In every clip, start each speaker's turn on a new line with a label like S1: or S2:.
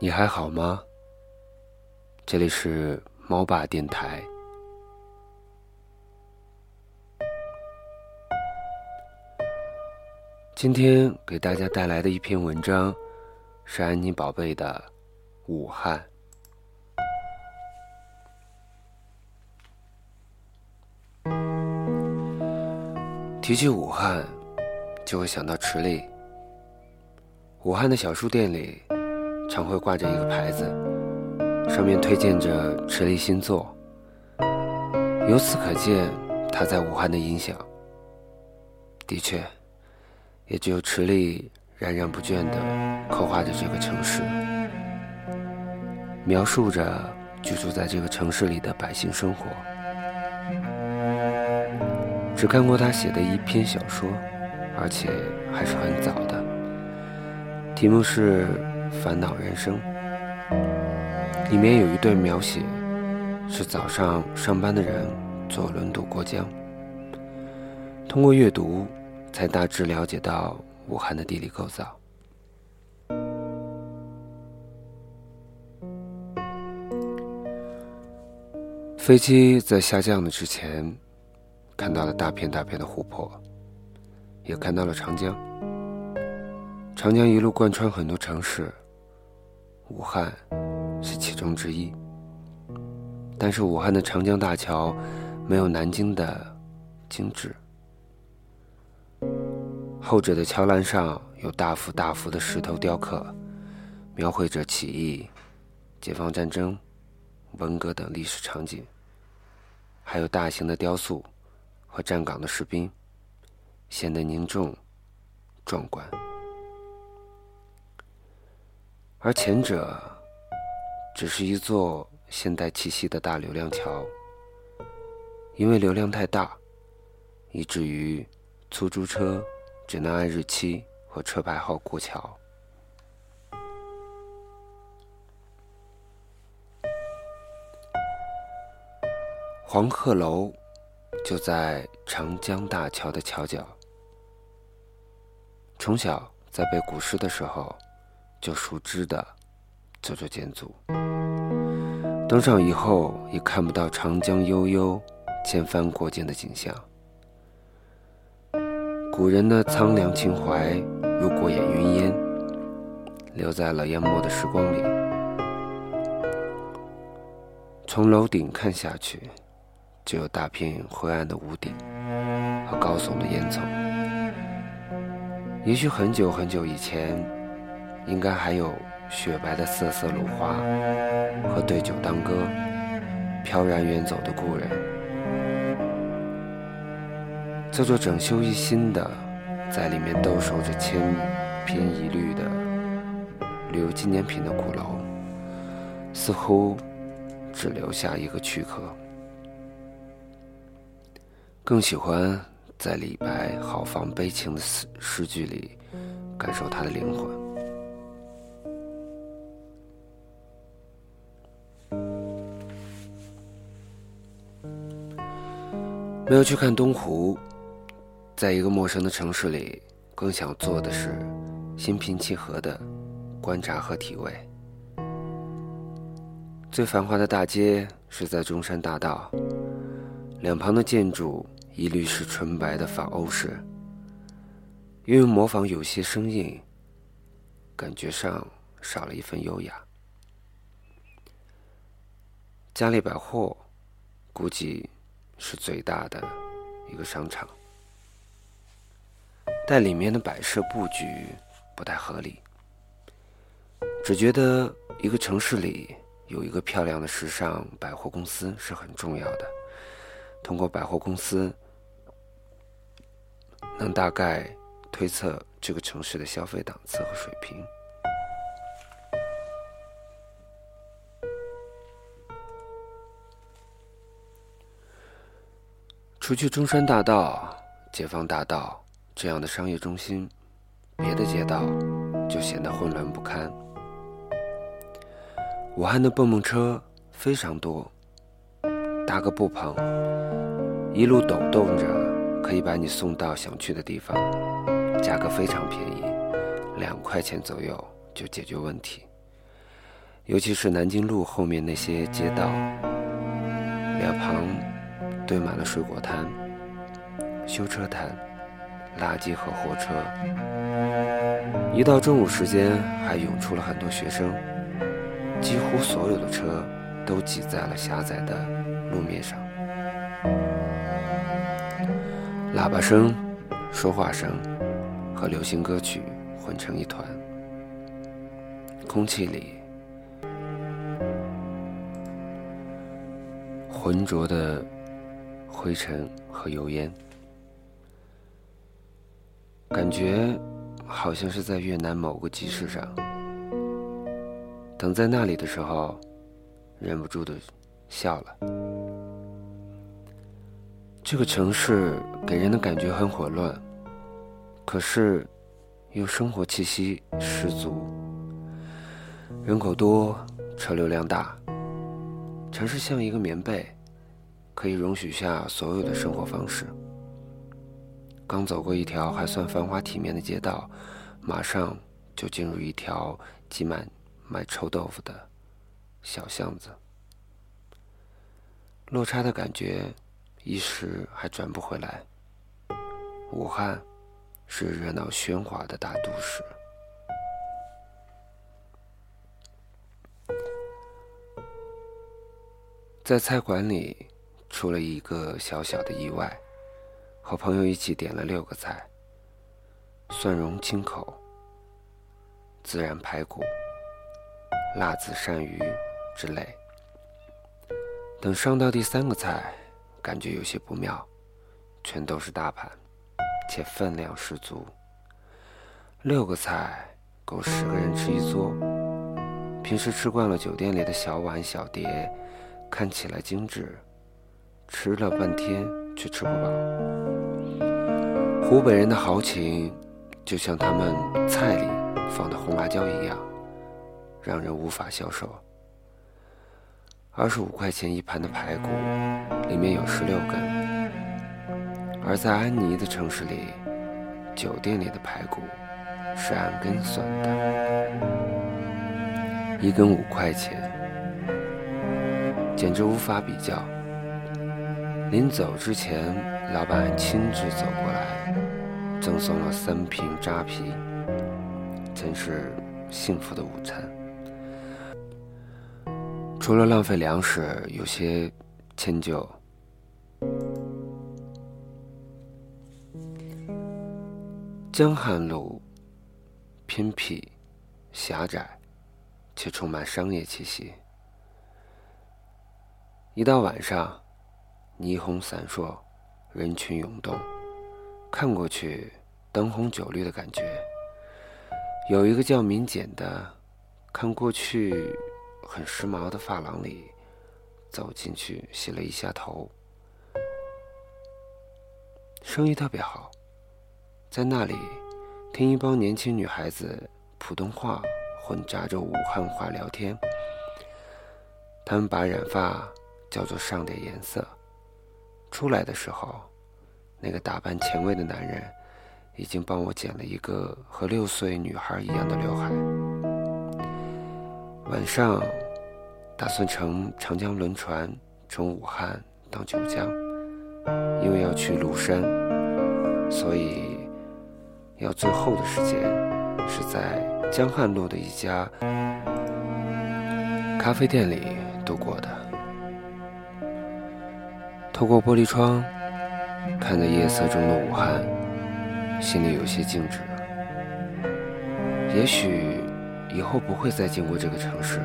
S1: 你还好吗？这里是猫爸电台。今天给大家带来的一篇文章是安妮宝贝的《武汉》。提起武汉，就会想到池里。武汉的小书店里，常会挂着一个牌子，上面推荐着池力新作。由此可见，他在武汉的影响。的确，也只有池力孜孜不倦地刻画着这个城市，描述着居住在这个城市里的百姓生活。只看过他写的一篇小说，而且还是很早的，题目是《烦恼人生》。里面有一段描写，是早上上班的人坐轮渡过江。通过阅读，才大致了解到武汉的地理构造。飞机在下降的之前。看到了大片大片的湖泊，也看到了长江。长江一路贯穿很多城市，武汉是其中之一。但是武汉的长江大桥没有南京的精致，后者的桥栏上有大幅大幅的石头雕刻，描绘着起义、解放战争、文革等历史场景，还有大型的雕塑。和站岗的士兵，显得凝重、壮观；而前者只是一座现代气息的大流量桥，因为流量太大，以至于出租车只能按日期和车牌号过桥。黄鹤楼。就在长江大桥的桥角。从小在背古诗的时候，就熟知的这座建筑。登上以后，也看不到长江悠悠、千帆过尽的景象。古人的苍凉情怀，如过眼云烟，留在了淹没的时光里。从楼顶看下去。只有大片灰暗的屋顶和高耸的烟囱。也许很久很久以前，应该还有雪白的瑟瑟芦花和对酒当歌、飘然远走的故人。这座整修一新的，在里面兜售着千篇一律的旅游纪念品的鼓楼，似乎只留下一个躯壳。更喜欢在李白豪放悲情的诗诗句里感受他的灵魂。没有去看东湖，在一个陌生的城市里，更想做的是心平气和的观察和体味。最繁华的大街是在中山大道，两旁的建筑。一律是纯白的仿欧式，因为模仿有些生硬，感觉上少了一份优雅。嘉利百货估计是最大的一个商场，但里面的摆设布局不太合理。只觉得一个城市里有一个漂亮的时尚百货公司是很重要的，通过百货公司。能大概推测这个城市的消费档次和水平。除去中山大道、解放大道这样的商业中心，别的街道就显得混乱不堪。武汉的蹦蹦车非常多，搭个布棚，一路抖动着。可以把你送到想去的地方，价格非常便宜，两块钱左右就解决问题。尤其是南京路后面那些街道，两旁堆满了水果摊、修车摊、垃圾和货车。一到中午时间，还涌出了很多学生，几乎所有的车都挤在了狭窄的路面上。喇叭声、说话声和流行歌曲混成一团，空气里。浑浊的灰尘和油烟，感觉好像是在越南某个集市上。等在那里的时候，忍不住的笑了。这个城市给人的感觉很混乱，可是又生活气息十足。人口多，车流量大，城市像一个棉被。可以容许下所有的生活方式。刚走过一条还算繁华体面的街道，马上就进入一条挤满卖臭豆腐的小巷子。落差的感觉一时还转不回来。武汉是热闹喧哗的大都市，在菜馆里。出了一个小小的意外，和朋友一起点了六个菜：蒜蓉清口、孜然排骨、辣子鳝鱼之类。等上到第三个菜，感觉有些不妙，全都是大盘，且分量十足。六个菜够十个人吃一桌。平时吃惯了酒店里的小碗小碟，看起来精致。吃了半天却吃不饱。湖北人的豪情，就像他们菜里放的红辣椒一样，让人无法消受。二十五块钱一盘的排骨，里面有十六根；而在安妮的城市里，酒店里的排骨是按根算的，一根五块钱，简直无法比较。临走之前，老板亲自走过来，赠送了三瓶扎啤，真是幸福的午餐。除了浪费粮食，有些迁就。江汉路偏僻、狭窄，却充满商业气息。一到晚上。霓虹闪烁，人群涌动，看过去灯红酒绿的感觉。有一个叫明简的，看过去很时髦的发廊里，走进去洗了一下头，生意特别好。在那里听一帮年轻女孩子普通话混杂着武汉话聊天，他们把染发叫做上点颜色。出来的时候，那个打扮前卫的男人已经帮我剪了一个和六岁女孩一样的刘海。晚上打算乘长江轮船从武汉到九江，因为要去庐山，所以要最后的时间是在江汉路的一家咖啡店里度过的。透过玻璃窗，看着夜色中的武汉，心里有些静止。也许以后不会再经过这个城市，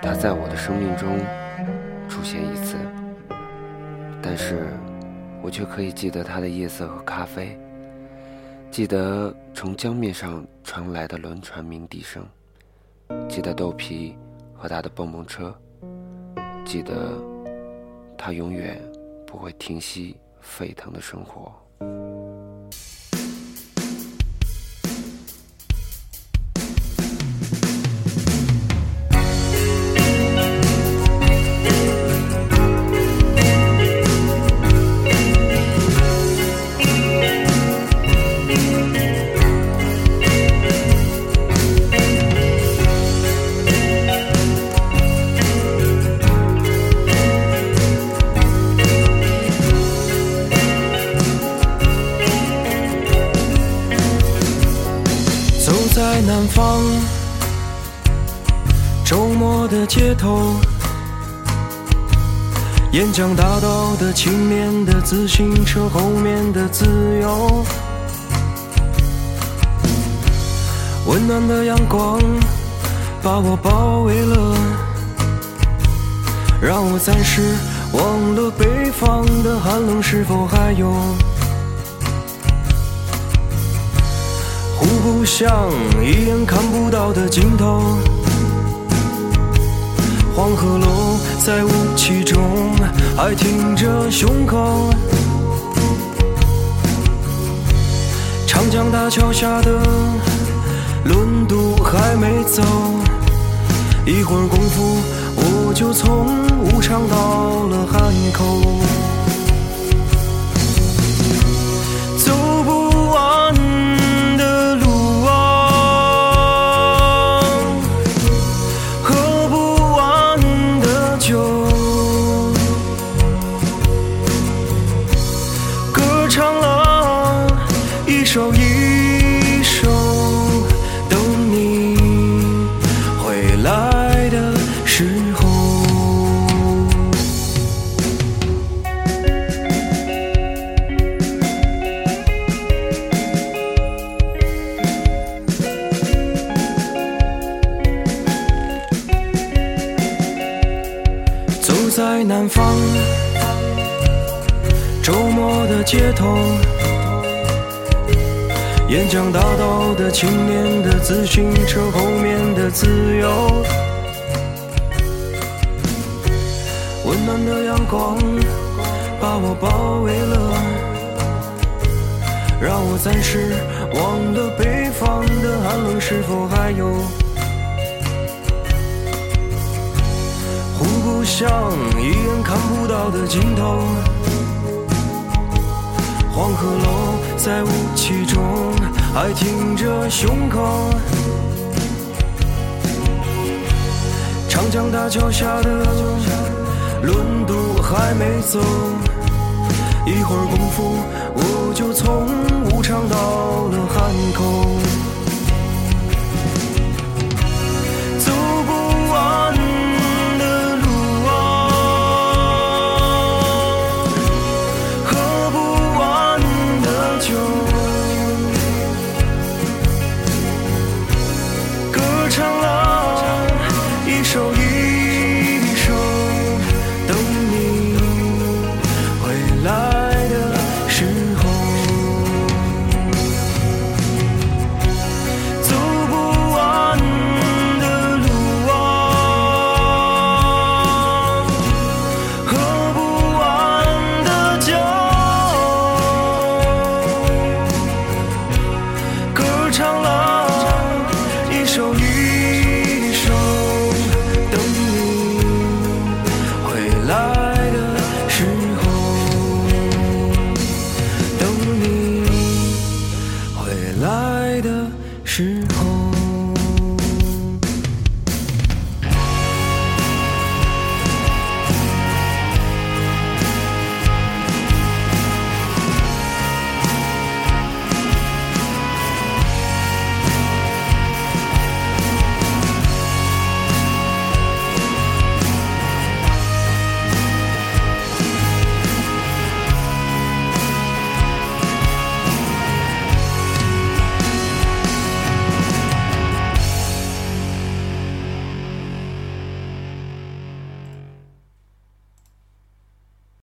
S1: 它在我的生命中出现一次，但是我却可以记得它的夜色和咖啡，记得从江面上传来的轮船鸣笛声，记得豆皮和他的蹦蹦车，记得。他永远不会停息沸腾的生活。
S2: 街头，沿江大道的前面的自行车，后面的自由。温暖的阳光把我包围了，让我暂时忘了北方的寒冷，是否还有？互不相一眼看不到的尽和龙在雾气中还挺着胸口，长江大桥下的轮渡还没走，一会儿功夫我就从武昌到了汉口。南方，周末的街头，沿江大道的青年的自行车后面的自由，温暖的阳光把我包围了，让我暂时忘了北方的寒冷，是否还有？像一眼看不到的尽头，黄鹤楼在雾气中还挺着胸口，长江大桥下的轮渡还没走，一会儿功夫我就从武昌到了汉口。